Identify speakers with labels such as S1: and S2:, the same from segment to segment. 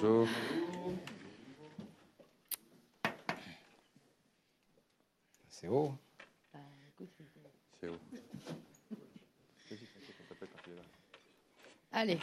S1: Bonjour. C'est haut. C'est haut.
S2: Allez.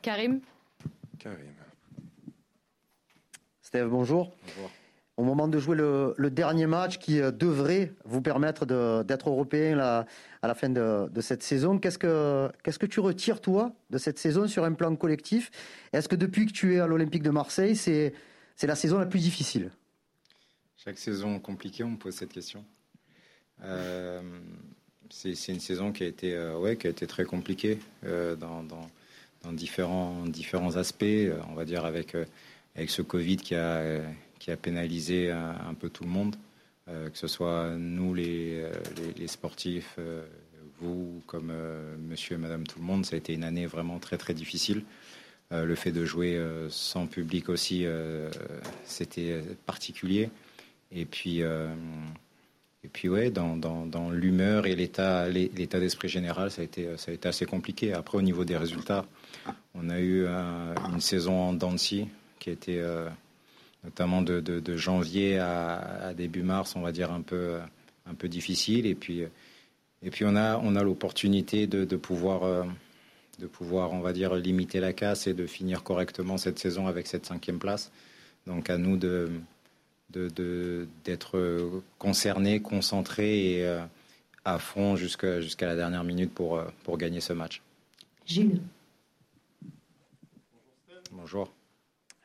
S2: Karim
S1: Karim.
S3: Steve, bonjour.
S1: Bonjour.
S3: Au moment de jouer le, dernier match qui euh, devrait vous permettre d'être européen à la fin de, cette saison, qu'est-ce que, tu retires, toi, de cette saison sur un plan collectif? Est-ce que depuis que tu es à l'Olympique de Marseille, c'est, la saison la plus difficile?
S1: Chaque saison compliquée, on me pose cette question. Euh, c'est une saison qui a été, euh, ouais, qui a été très compliquée dans, différents, aspects. on va dire avec, ce Covid qui a, qui a pénalisé un, un peu tout le monde, euh, que ce soit nous les, euh, sportifs, euh, vous comme euh, Monsieur et Madame tout le monde. Ça a été une année vraiment très très difficile. Euh, le fait de jouer euh, sans public aussi, euh, c'était particulier. Et puis, euh, et puis ouais, dans, dans, dans l'humeur et l'état, l'état d'esprit général, ça a été, ça a été assez compliqué. Après, au niveau des résultats, on a eu un- une saison en scie qui a été euh, notamment de, de- de janvier à, à début mars, on va dire un peu, un peu difficile. Et puis, et puis on a, on a l'opportunité de, de pouvoir, euh, de pouvoir, on va dire, limiter la casse et de finir correctement cette saison avec cette cinquième place. Donc à nous de d'être concernés, concentrés et euh, à fond jusqu'à jusqu'à la dernière minute pour, euh, pour gagner ce match.
S2: Gilles
S1: Bonjour.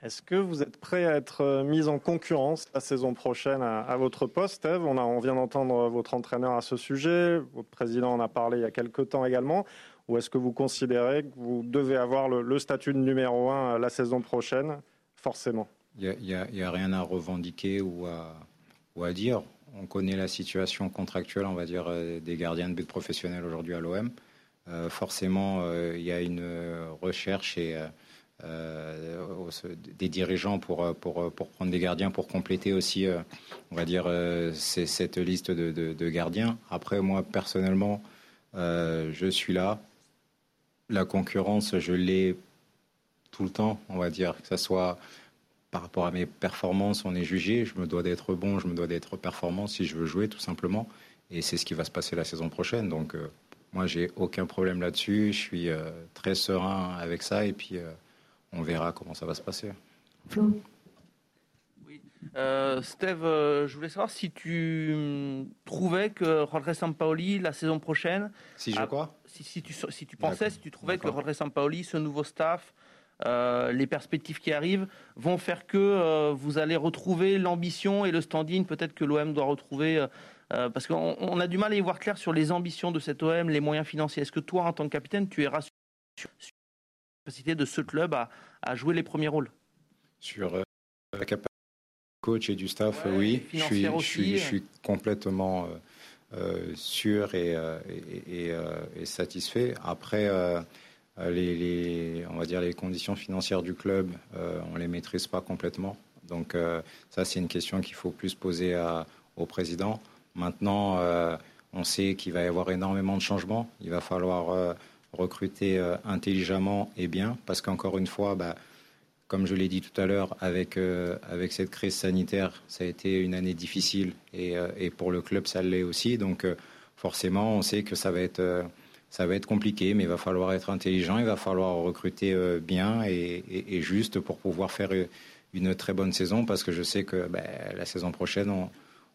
S4: Est-ce que vous êtes prêt à être euh, mis en concurrence la saison prochaine à, votre poste, Eve? On, vient d'entendre votre entraîneur à ce sujet, votre président en a parlé il y a quelques temps également. Ou est-ce que vous considérez que vous devez avoir le, statut de numéro un euh, la saison prochaine? Forcément.
S1: Il n'y a, rien à revendiquer ou à, dire. On connaît la situation contractuelle, on va dire, euh, des gardiens de but professionnels aujourd'hui à l'OM. Euh, forcément, euh, il y a une euh, recherche et, euh, euh, des dirigeants pour, euh, pour, pour prendre des gardiens, pour compléter aussi, euh, on va dire, euh, cette liste de, gardiens. Après, moi, personnellement, euh, je suis là. La concurrence, je l'ai tout le temps, on va dire, que ce soit par rapport à mes performances, on est jugé. Je me dois d'être bon, je me dois d'être performant si je veux jouer, tout simplement. Et c'est ce qui va se passer la saison prochaine. Donc, euh, moi, j'ai aucun problème là-dessus. Je suis euh, très serein avec ça. Et puis, euh, on verra comment ça va se passer.
S2: Flo
S5: Euh, Steve, euh, je voulais savoir si tu hum, trouvais que Rodriguez Sampaoli, la saison prochaine,
S1: Si je crois
S5: si, si tu, si tu pensais, si tu trouvais que. Rodriguez Sampaoli, ce nouveau staff, euh, les perspectives qui arrivent, vont faire que euh, vous allez retrouver l'ambition et le standing, peut-être que l'OM doit retrouver. euh, euh, parce qu'on on a du mal à y voir clair sur les ambitions de cet OM, les moyens financiers. Est-ce que toi, en tant que capitaine, tu es rassuré capacité de ce club à, à jouer les premiers rôles
S1: sur euh, la capacité du coach et du staff,
S5: Ouais,
S1: oui. Je suis,
S5: financière
S1: je, suis,
S5: aussi.
S1: je suis complètement euh, euh, sûr et, et, et, et satisfait. Après, euh, les, les- on va dire les conditions financières du club, on les maîtrise pas complètement. Donc ça, c'est une question qu'il faut plus poser à- au président. Maintenant, on sait qu'il va y avoir énormément de changements. Il va falloir recruter euh, intelligemment et bien, parce qu'encore une fois, bah, comme je l'ai dit tout à l'heure, avec, euh, avec cette crise sanitaire, ça a été une année difficile et, euh, et pour le club, ça l'est aussi. Donc, forcément, on sait que ça va être, ça va être compliqué, mais il va falloir être intelligent, il va falloir recruter bien et, et- juste pour pouvoir faire une très bonne saison parce que je sais que ben, la saison prochaine,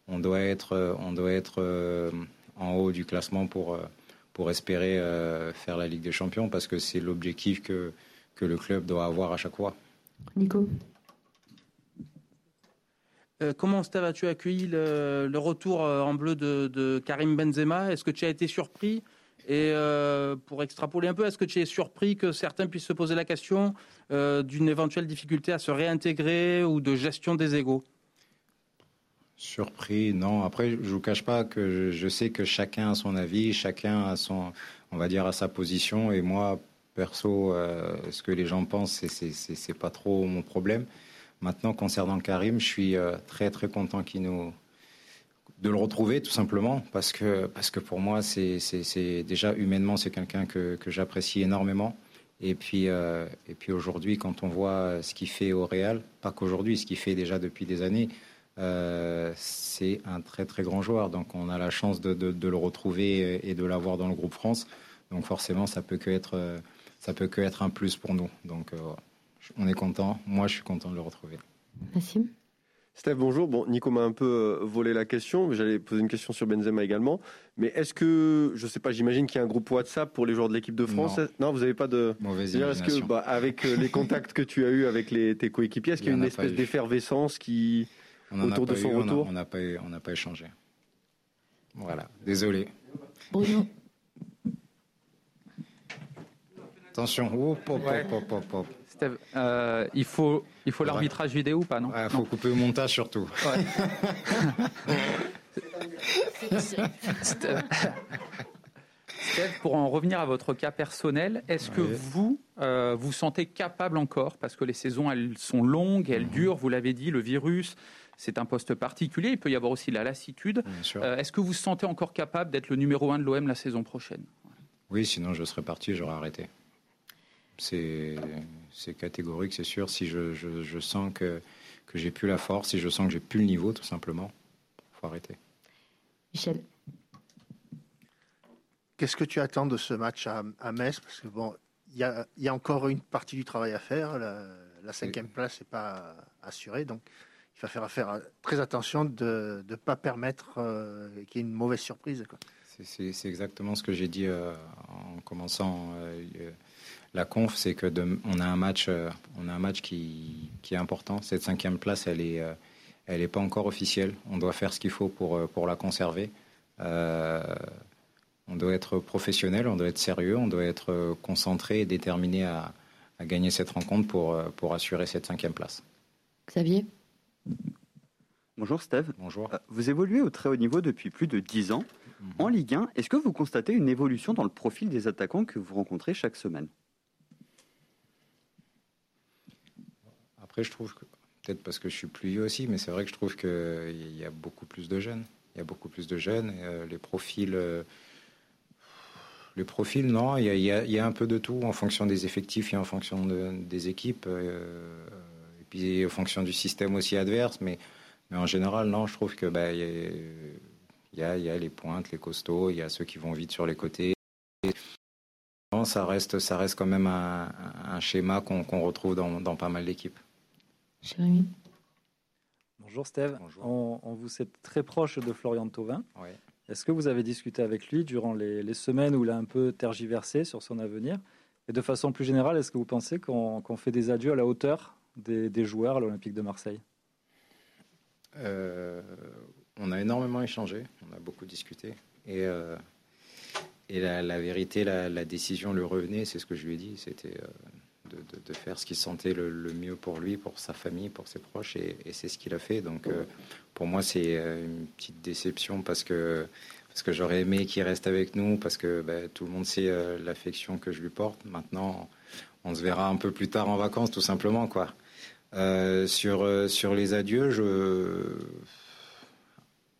S1: on, doit être, on doit être en haut du classement pour, pour espérer euh, faire la Ligue des Champions parce que c'est l'objectif que, que le club doit avoir à chaque fois.
S2: Nico.
S6: Euh, comment, Steve, as-tu accueilli le, le retour euh, en bleu de, de Karim Benzema? Est-ce que tu as été surpris? Et euh, pour extrapoler un peu, est-ce que tu es surpris que certains puissent se poser la question euh, d'une éventuelle difficulté à se réintégrer ou de gestion des égaux?
S1: Surpris, non. Après, je vous cache pas que je, sais que chacun a son avis, chacun a son, on va dire, à sa position. Et moi, perso, euh, ce que les gens pensent, c'est- pas trop mon problème. Maintenant, concernant Karim, je suis euh, très très content de le retrouver tout simplement parce que parce que pour moi c'est déjà humainement c'est quelqu'un que, que j'apprécie énormément Et puis, euh, et puis aujourd'hui, quand on voit ce qu'il fait au Real, pas qu'aujourd'hui, ce qu'il fait déjà depuis des années, euh, c'est un très très grand joueur. Donc on a la chance de, de, de le retrouver et de l'avoir dans le groupe France. Donc forcément, ça peut que être, euh, ça peut que être un plus pour nous. Donc euh, on est content. Moi, je suis content de le retrouver.
S2: Nassim?
S7: Steph, bonjour. Bon, Nico m'a un peu volé la question, mais j'allais poser une question sur Benzema également. Mais est-ce que, je sais pas, j'imagine qu'il y a un groupe WhatsApp pour les joueurs de l'équipe de France Non, vous n'avez pas de.
S1: Mauvaise
S7: Est-ce que, bah, avec les contacts que tu as eus avec les, tes coéquipiers, est-ce
S1: Il
S7: qu'il y a une espèce d'effervescence qui.
S1: On
S7: autour de son
S1: eu,
S7: retour
S1: On n'a pas, eu- on n'a pas échangé. Voilà. Désolé.
S2: Bruno
S1: Attention. Hop, hop,
S8: Ouais.
S1: hop, hop, hop, hop.
S8: Steve, euh, il faut, il faut l'arbitrage vidéo ou pas, non?
S1: Il faut couper au montage surtout.
S8: Steve, Steve, pour en revenir à votre cas personnel, est-ce que
S1: Oui.
S8: vous euh, vous sentez capable encore, parce que les saisons elles sont longues, elles durent, vous l'avez dit, le virus, c'est un poste particulier, il peut y avoir aussi la lassitude. Euh, est-ce que vous vous sentez encore capable d'être le numéro un de l'OM la saison prochaine?
S1: Oui, sinon je serais parti, j'aurais arrêté. C'est catégorique, c'est sûr. Si je, je, je sens que, que j'ai plus la force, si je sens que j'ai plus le niveau, tout simplement, faut arrêter.
S2: Michel
S9: Qu'est-ce que tu attends de ce match à, à Metz? Parce que bon, il y a, il y a encore une partie du travail à faire. La, la cinquième place n'est pas assurée, donc il va faire faire très attention de ne pas permettre euh, qu'il y ait une mauvaise surprise.
S1: C'est- exactement ce que j'ai dit euh, en commençant euh, euh, la conf, c'est que de- on a un match, euh, on a un match qui, qui est important. Cette cinquième place, elle est, euh, elle est pas encore officielle. On doit faire ce qu'il faut pour euh, pour la conserver. Euh, on doit être professionnel, on doit être sérieux, on doit être euh, concentré et déterminé à, à gagner cette rencontre pour euh, pour assurer cette cinquième place.
S2: Xavier?
S10: Bonjour Steve.
S1: Bonjour.
S10: Euh, Vous évoluez au très haut niveau depuis plus de 10 ans.
S1: Mhm.
S10: En Ligue 1, est-ce que vous constatez une évolution dans le profil des attaquants que vous rencontrez chaque semaine?
S1: Après, je trouve que peut-être parce que je suis plus vieux aussi, mais c'est vrai que je trouve qu'il y a beaucoup plus de jeunes. Il y a beaucoup plus de jeunes. euh, les profils, euh, les profils, non, il y, a, il y un peu de tout en fonction des effectifs et en fonction de- des équipes, euh, puis en fonction du système aussi adverse. Mais, mais en général, non, je trouve que bah, il y, a, il y a- il y a les pointes, les costauds, il y a ceux qui vont vite sur les côtés. Non, ça reste, ça reste quand même un, un schéma qu'on retrouve dans, dans pas mal d'équipes.
S2: Jérémy?
S11: Bonjour Steve,
S1: Bonjour.
S11: On, on vous sait très proche de Florian Thauvin.
S1: Ouais.
S11: Est-ce que vous avez discuté avec lui durant les, les semaines où il a un peu tergiversé sur son avenir? Et de façon plus générale, est-ce que vous pensez qu'on qu'on fait des adieux à la hauteur? Des, joueurs à l'Olympique de Marseille?
S1: Euh, on a énormément échangé, on a beaucoup discuté. Et, euh, et la, vérité, la, décision lui revenait, c'est ce que je lui ai dit, c'était euh, de, faire ce qu'il sentait le, le mieux pour lui, pour sa famille, pour ses proches, et, c'est ce qu'il a fait. Donc pour moi, c'est une petite déception parce que, parce que j'aurais aimé qu'il reste avec nous, parce que bah, tout le monde sait l'affection que je lui porte. Maintenant, on se verra un peu plus tard en vacances, tout simplement. quoi. Euh, sur, euh, sur les adieux, je...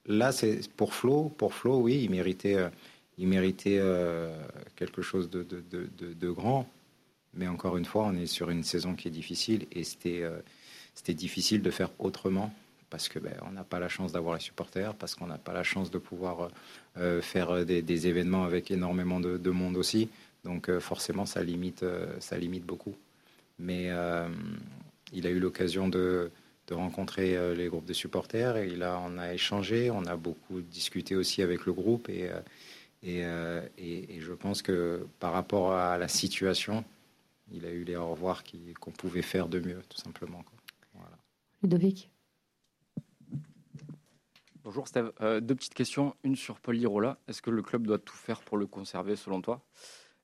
S1: là, c'est pour Flo. Pour Flo, oui, il méritait, euh, il méritait quelque chose de, de, de, grand. Mais encore une fois, on est sur une saison qui est difficile et c'était c'était difficile de faire autrement parce que ben, n'a pas la chance d'avoir les supporters, parce qu'on n'a pas la chance de pouvoir faire des, des événements avec énormément de, de monde aussi. Donc forcément, ça limite, ça limite beaucoup. Mais il a eu l'occasion de, de rencontrer euh, les groupes de supporters et il a, on a échangé, on a beaucoup discuté aussi avec le groupe et, euh, et, euh, et- et je pense que par rapport à la situation, il a eu les au revoir qu'on pouvait faire de mieux, tout simplement. quoi. Voilà.
S2: Ludovic
S12: Bonjour Steve, Euh, deux petites questions. Une sur Paul Lirola. Est-ce que le club doit tout faire pour le conserver selon toi?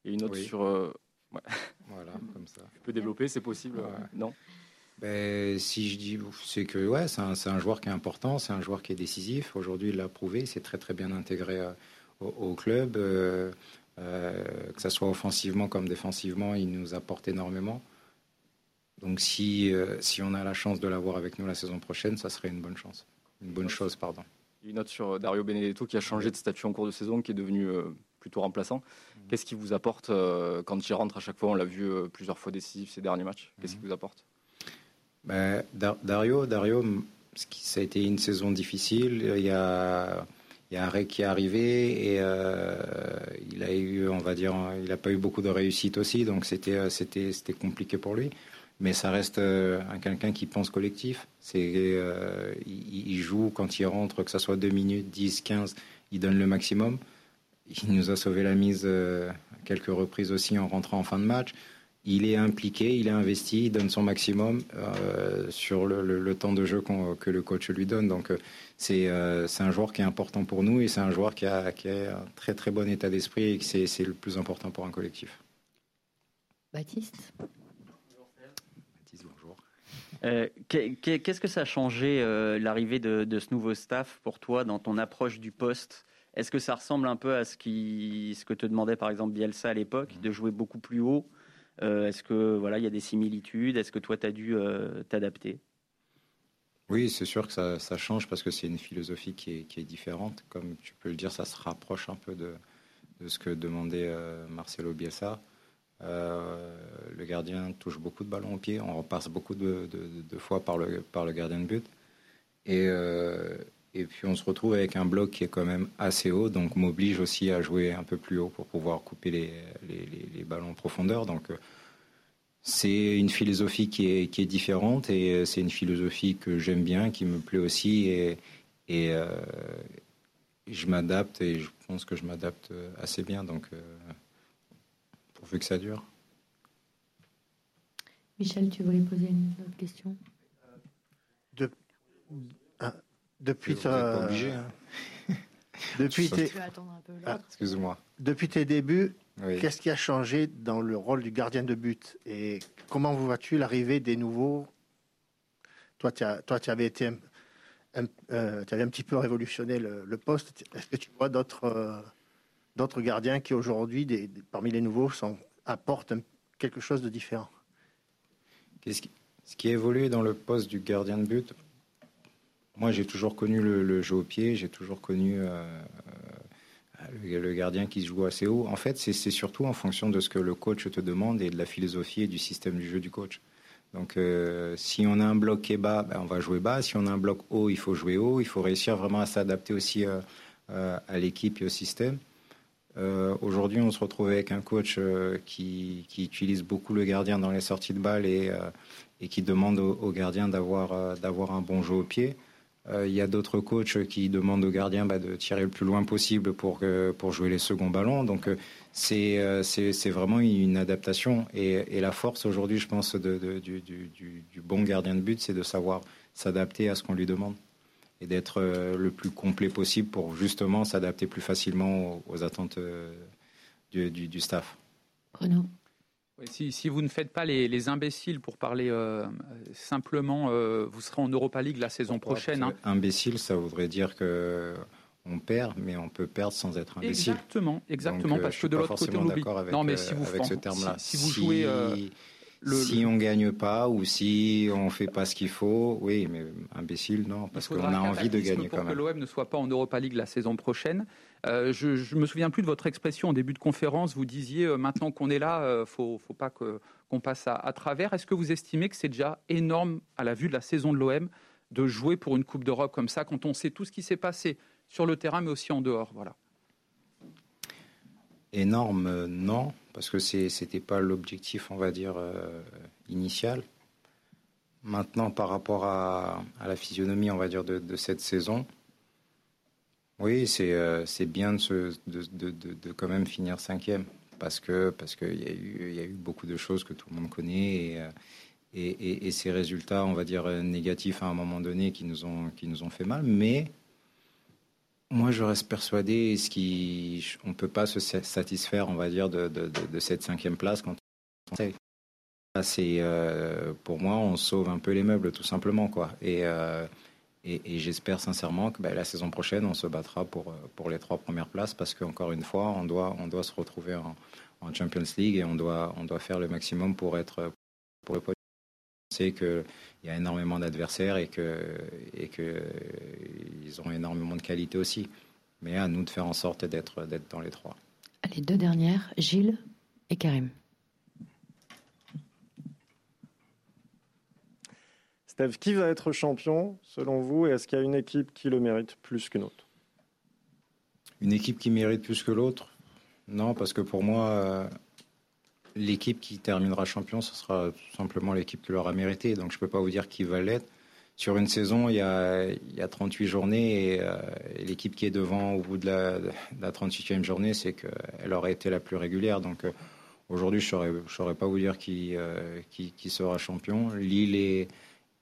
S12: Et une autre
S1: Oui.
S12: sur... euh, ouais.
S1: Voilà, comme ça.
S12: Tu peux développer, c'est possible
S1: Ouais.
S12: Non?
S1: Ben, si je dis, c'est que ouais, c'est un, joueur qui est important, c'est un joueur qui est décisif. Aujourd'hui, il l'a prouvé, c'est très très bien intégré euh, au, au club, euh, euh, que ce soit offensivement comme défensivement, il nous apporte énormément. Donc si, si on a la chance de l'avoir avec nous la saison prochaine, ça serait une bonne chance, une bonne chose, pardon.
S12: Une note sur Dario Benedetto qui a changé de statut en cours de saison, qui est devenu plutôt remplaçant. Qu'est-ce qui vous apporte euh, quand il rentre à chaque fois? On l'a vu euh, plusieurs fois décisif ces derniers matchs. Qu'est-ce qui vous apporte?
S1: Ben, Dar- Dario, Dario, ça a été une saison difficile. Il y a, un Rey qui est arrivé et euh, il a eu, on va dire, il n'a pas eu beaucoup de réussite aussi, donc c'était, euh, c'était, c'était compliqué pour lui. Mais ça reste euh, un quelqu'un qui pense collectif. C'est, euh, il, joue quand il rentre, que ce soit 2 minutes, 10, 15, il donne le maximum. Il nous a sauvé la mise à quelques reprises aussi en rentrant en fin de match. Il est impliqué, il est investi, il donne son maximum euh, sur le, le- le temps de jeu que le coach lui donne. Donc euh, c'est euh, c'est un joueur qui est important pour nous et c'est un joueur qui a, qui a un très très bon état d'esprit et que c'est c'est le plus important pour un collectif.
S2: Baptiste?
S1: Baptiste, bonjour.
S10: Euh, qu'est- qu'est- Qu'est-ce que ça a changé, euh, l'arrivée de, de ce nouveau staff pour toi dans ton approche du poste? Est-ce que ça ressemble un peu à ce, qui, ce que te demandait par exemple Bielsa à l'époque, de jouer beaucoup plus haut Euh, Est-ce que voilà, il y a des similitudes? Est-ce que toi, tu as dû euh, t'adapter?
S1: Oui, c'est sûr que ça, change parce que c'est une philosophie qui est, différente. Comme tu peux le dire, ça se rapproche un peu de, ce que demandait euh, Marcelo Bielsa. Euh, le gardien touche beaucoup de ballons au pied, on repasse beaucoup de, fois par le, gardien de but. Et, euh, et puis on se retrouve avec un bloc qui est quand même assez haut, donc m'oblige aussi à jouer un peu plus haut pour pouvoir couper les, les- les- les ballons en profondeur. Donc euh, c'est une philosophie qui est, qui est différente et euh, c'est une philosophie que j'aime bien, qui me plaît aussi et, et euh, je m'adapte et je pense que je m'adapte assez bien. Donc, euh, pourvu que ça dure.
S2: Michel, tu voulais poser une autre question?
S9: De- ah, depuis
S1: Vous pas obligé, hein.
S9: depuis tes, Ah, depuis tes débuts,
S1: Oui.
S9: qu'est-ce qui a changé dans le rôle du gardien de but? Et comment vois-tu l'arrivée des nouveaux? Toi, tu as- toi, tu avais été un, un- euh, avais un petit peu révolutionné le, le poste. Est-ce que tu vois d'autres euh, d'autres gardiens qui aujourd'hui, parmi les nouveaux, sont, apportent un- quelque chose de différent?
S1: Qu'est-ce qui, ce qui a évolué dans le poste du gardien de but, moi j'ai toujours connu le, jeu au pied, j'ai toujours connu euh, euh, le, gardien qui se joue assez haut. En fait, c'est surtout en fonction de ce que le coach te demande et de la philosophie et du système du jeu du coach. Donc euh, si on a un bloc qui est bas, ben, on va jouer bas. Si on a un bloc haut, il faut jouer haut. Il faut réussir vraiment à s'adapter aussi à l'équipe et au système. Aujourd'hui, on se retrouve avec un coach qui, utilise beaucoup le gardien dans les sorties de balles et, qui demande au, au gardien d'avoir un bon jeu au pied. Euh, Il y a d'autres coachs qui demandent au gardien bah, de tirer le plus loin possible pour, pour jouer les seconds ballons. Donc euh, c'est euh, c'est c'est vraiment une adaptation. Et, la force aujourd'hui, je pense, du, bon gardien de but, c'est de savoir s'adapter à ce qu'on lui demande et d'être le plus complet possible pour justement s'adapter plus facilement aux, aux attentes du, du- staff.
S2: Bruno
S8: Oui, si, si vous ne faites pas les, les imbéciles, pour parler euh, simplement, euh, vous serez en Europa League la saison prochaine. hein.
S1: Imbécile, ça voudrait dire que on perd, mais on peut perdre sans être imbécile.
S8: Exactement, exactement,
S1: Donc, euh,
S8: parce que de l'autre côté, on
S1: forcément
S8: oublie.
S1: d'accord avec,
S8: Non, mais si vous,
S1: avec ce terme-là.
S8: si, si vous jouez euh, le-
S1: si on gagne pas ou si on fait pas ce qu'il faut, oui, mais imbécile, non, parce qu'on a envie de gagner
S8: pour
S1: quand
S8: que
S1: même.
S8: l'OM ne soit pas en Europa League la saison prochaine. Euh, je, je me souviens plus de votre expression en début de conférence. Vous disiez euh, maintenant qu'on est là, euh, faut, faut pas qu'on passe à, travers. Est-ce que vous estimez que c'est déjà énorme à la vue de la saison de l'OM de jouer pour une Coupe d'Europe comme ça quand on sait tout ce qui s'est passé sur le terrain mais aussi en dehors Voilà.
S1: Énorme, euh, non, parce que c'est c'était pas l'objectif, on va dire, initial. Maintenant, par rapport à, la physionomie, on va dire, de cette saison, oui, c'est euh, bien de, se- de, de, de- quand même finir cinquième, parce que parce qu'il y, a eu- y a eu beaucoup de choses que tout le monde connaît et, euh, et, ces résultats, on va dire, euh, négatifs à un moment donné qui nous ont, qui nous ont fait mal, mais moi, je reste persuadé ce qui, on peut pas se sa- satisfaire, on va dire, de, de, cette cinquième place quand on sait. C'est euh, pour moi, on sauve un peu les meubles, tout simplement, quoi. Et, euh, et, j'espère sincèrement que ben, la saison prochaine, on se battra pour, euh, pour les trois premières places, parce qu'encore une fois, on doit, on doit se retrouver en, Champions League et on doit, on doit faire le maximum pour être pour le podium. On sait qu'il y a énormément d'adversaires et que et que ont énormément de qualité aussi. Mais à nous de faire en sorte d'être dans les trois.
S2: Les deux dernières, Gilles et Karim.
S4: Steve, qui va être champion selon vous et est-ce qu'il y a une équipe qui le mérite plus qu'une autre?
S1: Une équipe qui mérite plus que l'autre? Non, parce que pour moi, euh, l'équipe qui terminera champion, ce sera tout simplement l'équipe qui l'aura mérité. Donc je ne peux pas vous dire qui va l'être. Sur une saison, il y a, il y a 38 journées euh, et, l'équipe qui est devant au bout de la, de la 38e journée, c'est qu'elle aurait été la plus régulière. Donc euh, aujourd'hui, je ne saurais, pas vous dire qui, qui, sera champion. Lille est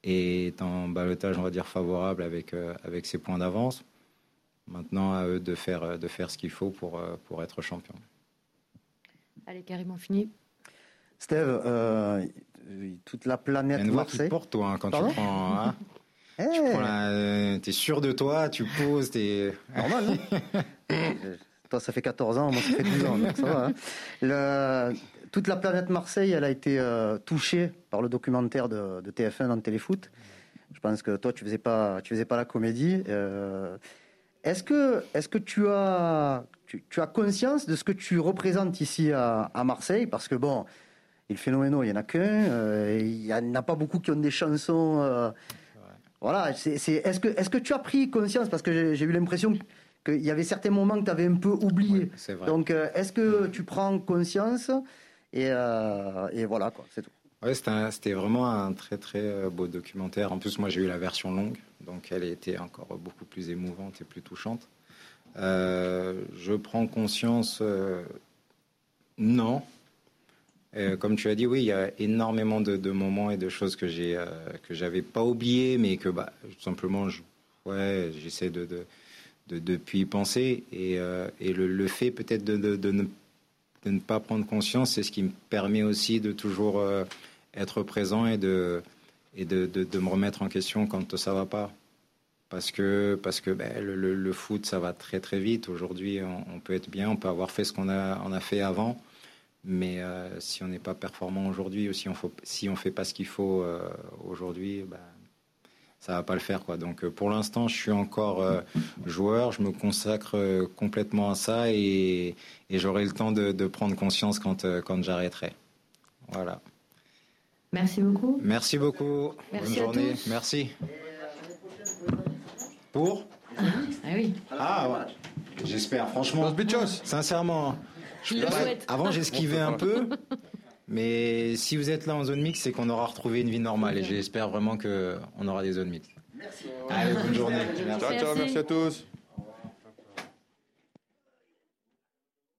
S1: est en balotage, on va dire, favorable avec, euh, avec ses points d'avance. Maintenant, à eux de faire, de faire ce qu'il faut pour, euh, pour être champion.
S2: Allez, carrément fini.
S3: Steve, euh, toute la planète
S1: une
S3: voix Marseille.
S1: Qui porte, toi, hein, quand tu prends. Hein, hey. Eh. Tu es sûr de toi, tu poses, t'es.
S3: Normal. Hein toi, ça fait 14 ans, moi, ça fait 12 ans, donc ça va. Hein. Le, toute la planète Marseille, elle a été euh, touchée par le documentaire de, de, TF1 dans Téléfoot. Je pense que toi, tu faisais pas, tu faisais pas la comédie. Euh, est-ce que, est-ce que tu as, tu, tu, as conscience de ce que tu représentes ici à, à Marseille? Parce que bon, il phénoménal, il y en a qu'un. Euh, il y en a pas beaucoup qui ont des chansons. Voilà. C'est, est-ce que, est-ce que tu as pris conscience? Parce que j'ai, eu l'impression qu'il y avait certains moments que tu avais un peu oubliés.
S1: Ouais,
S3: Donc, est-ce que tu prends conscience et, euh, voilà, quoi, c'est tout.
S1: Ouais, c'était vraiment un très très euh, beau documentaire. En plus, moi j'ai eu la version longue, donc elle était encore beaucoup plus émouvante et plus touchante. Euh, je prends conscience, euh, non. Euh, comme tu as dit, oui, il y a énormément de, moments et de choses que j'ai euh, que j'avais pas oubliées, mais que bah, tout simplement, ouais, j'essaie de, de, de, depuis y penser et, le, le fait peut-être de, ne de ne pas prendre conscience, c'est ce qui me permet aussi de toujours euh, être présent et de, et de, de, me remettre en question quand ça va pas. Parce que, parce que ben, le, foot, ça va très très vite. Aujourd'hui, on, on, peut être bien, on peut avoir fait ce qu'on a, on a fait avant. Mais euh, si on n'est pas performant aujourd'hui ou si on ne si on fait pas ce qu'il faut euh, aujourd'hui, ben, ça va pas le faire quoi. Donc pour l'instant, je suis encore euh, joueur, je me consacre euh, complètement à ça et, et j'aurai le temps de, de, prendre conscience quand, euh, quand j'arrêterai. Voilà.
S2: Merci beaucoup.
S1: Merci beaucoup.
S2: Merci
S1: Bonne journée.
S2: tous.
S1: Merci. Pour
S2: ah, oui.
S1: Ah ouais. J'espère franchement. Sincèrement.
S2: Je le souhaite.
S1: Avant j'esquivais un peu. Mais si vous êtes là en zone mixte, c'est qu'on aura retrouvé une vie normale et j'espère vraiment qu'on aura des zones mixtes.
S13: Merci.
S1: Allez, bonne journée.
S13: Merci. Ciao, ciao, merci à tous.